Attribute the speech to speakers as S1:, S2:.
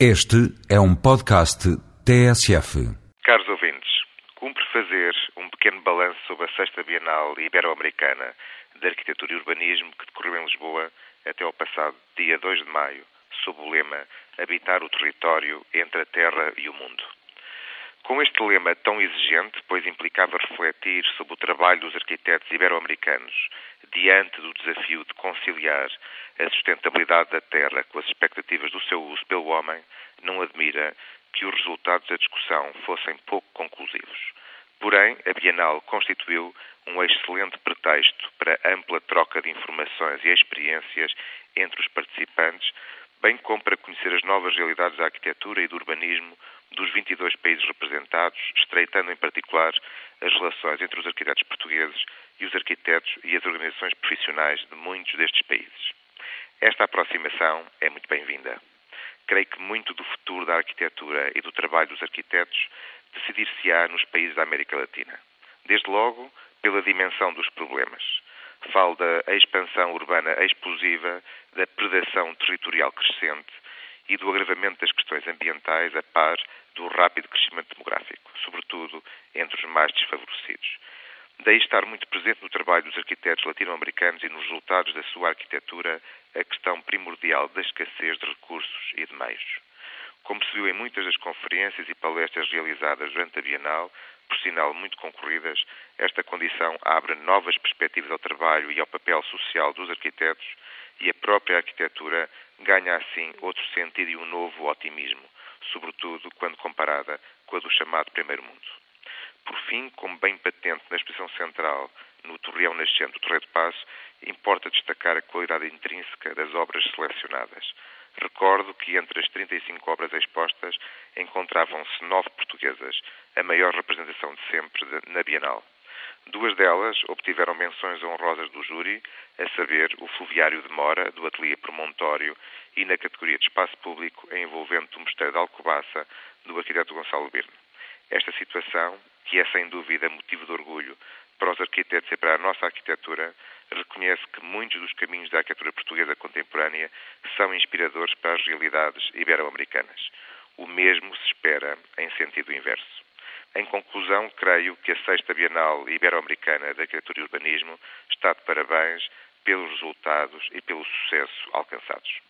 S1: Este é um podcast TSF.
S2: Caros ouvintes, cumpre fazer um pequeno balanço sobre a Sexta Bienal Ibero-Americana de Arquitetura e Urbanismo que decorreu em Lisboa até ao passado dia 2 de maio, sob o lema Habitar o território entre a terra e o mundo. Com este lema tão exigente, pois implicava refletir sobre o trabalho dos arquitetos ibero-americanos diante do desafio de conciliar a sustentabilidade da terra com as expectativas do seu uso pelo homem, não admira que os resultados da discussão fossem pouco conclusivos. Porém, a Bienal constituiu um excelente pretexto para ampla troca de informações e experiências entre os participantes, bem como para conhecer as novas realidades da arquitetura e do urbanismo dos 22 países representados, estreitando em particular as relações entre os arquitetos portugueses e os arquitetos e as organizações profissionais de muitos destes países. Esta aproximação é muito bem-vinda. Creio que muito do futuro da arquitetura e do trabalho dos arquitetos decidir-se-á nos países da América Latina. Desde logo, pela dimensão dos problemas. Falo da expansão urbana explosiva, da predação territorial crescente e do agravamento das questões ambientais a par do rápido crescimento demográfico, sobretudo entre os mais desfavorecidos. Daí estar muito presente no trabalho dos arquitetos latino-americanos e nos resultados da sua arquitetura a questão primordial da escassez de recursos e de meios. Como se viu em muitas das conferências e palestras realizadas durante a Bienal, por sinal muito concorridas, esta condição abre novas perspectivas ao trabalho e ao papel social dos arquitetos e a própria arquitetura ganha assim outro sentido e um novo otimismo, sobretudo quando comparada com a do chamado Primeiro Mundo. Por fim, como bem patente na exposição central no Torreão Nascente do Torreio de Passo, importa destacar a qualidade intrínseca das obras selecionadas. Recordo que entre as 35 obras expostas encontravam-se nove portuguesas, a maior representação de sempre na Bienal. Duas delas obtiveram menções honrosas do júri, a saber o Fluviário de Mora, do Ateliê Promontório, e na categoria de Espaço Público, envolvente o Mosteiro de Alcobaça, do arquiteto Gonçalo Birne. Esta situação, que é sem dúvida motivo de orgulho para os arquitetos e para a nossa arquitetura, reconhece que muitos dos caminhos da arquitetura portuguesa contemporânea são inspiradores para as realidades ibero-americanas. O mesmo se espera em sentido inverso. Em conclusão, creio que a sexta Bienal Ibero-Americana de Arquitetura e Urbanismo está de parabéns pelos resultados e pelo sucesso alcançados.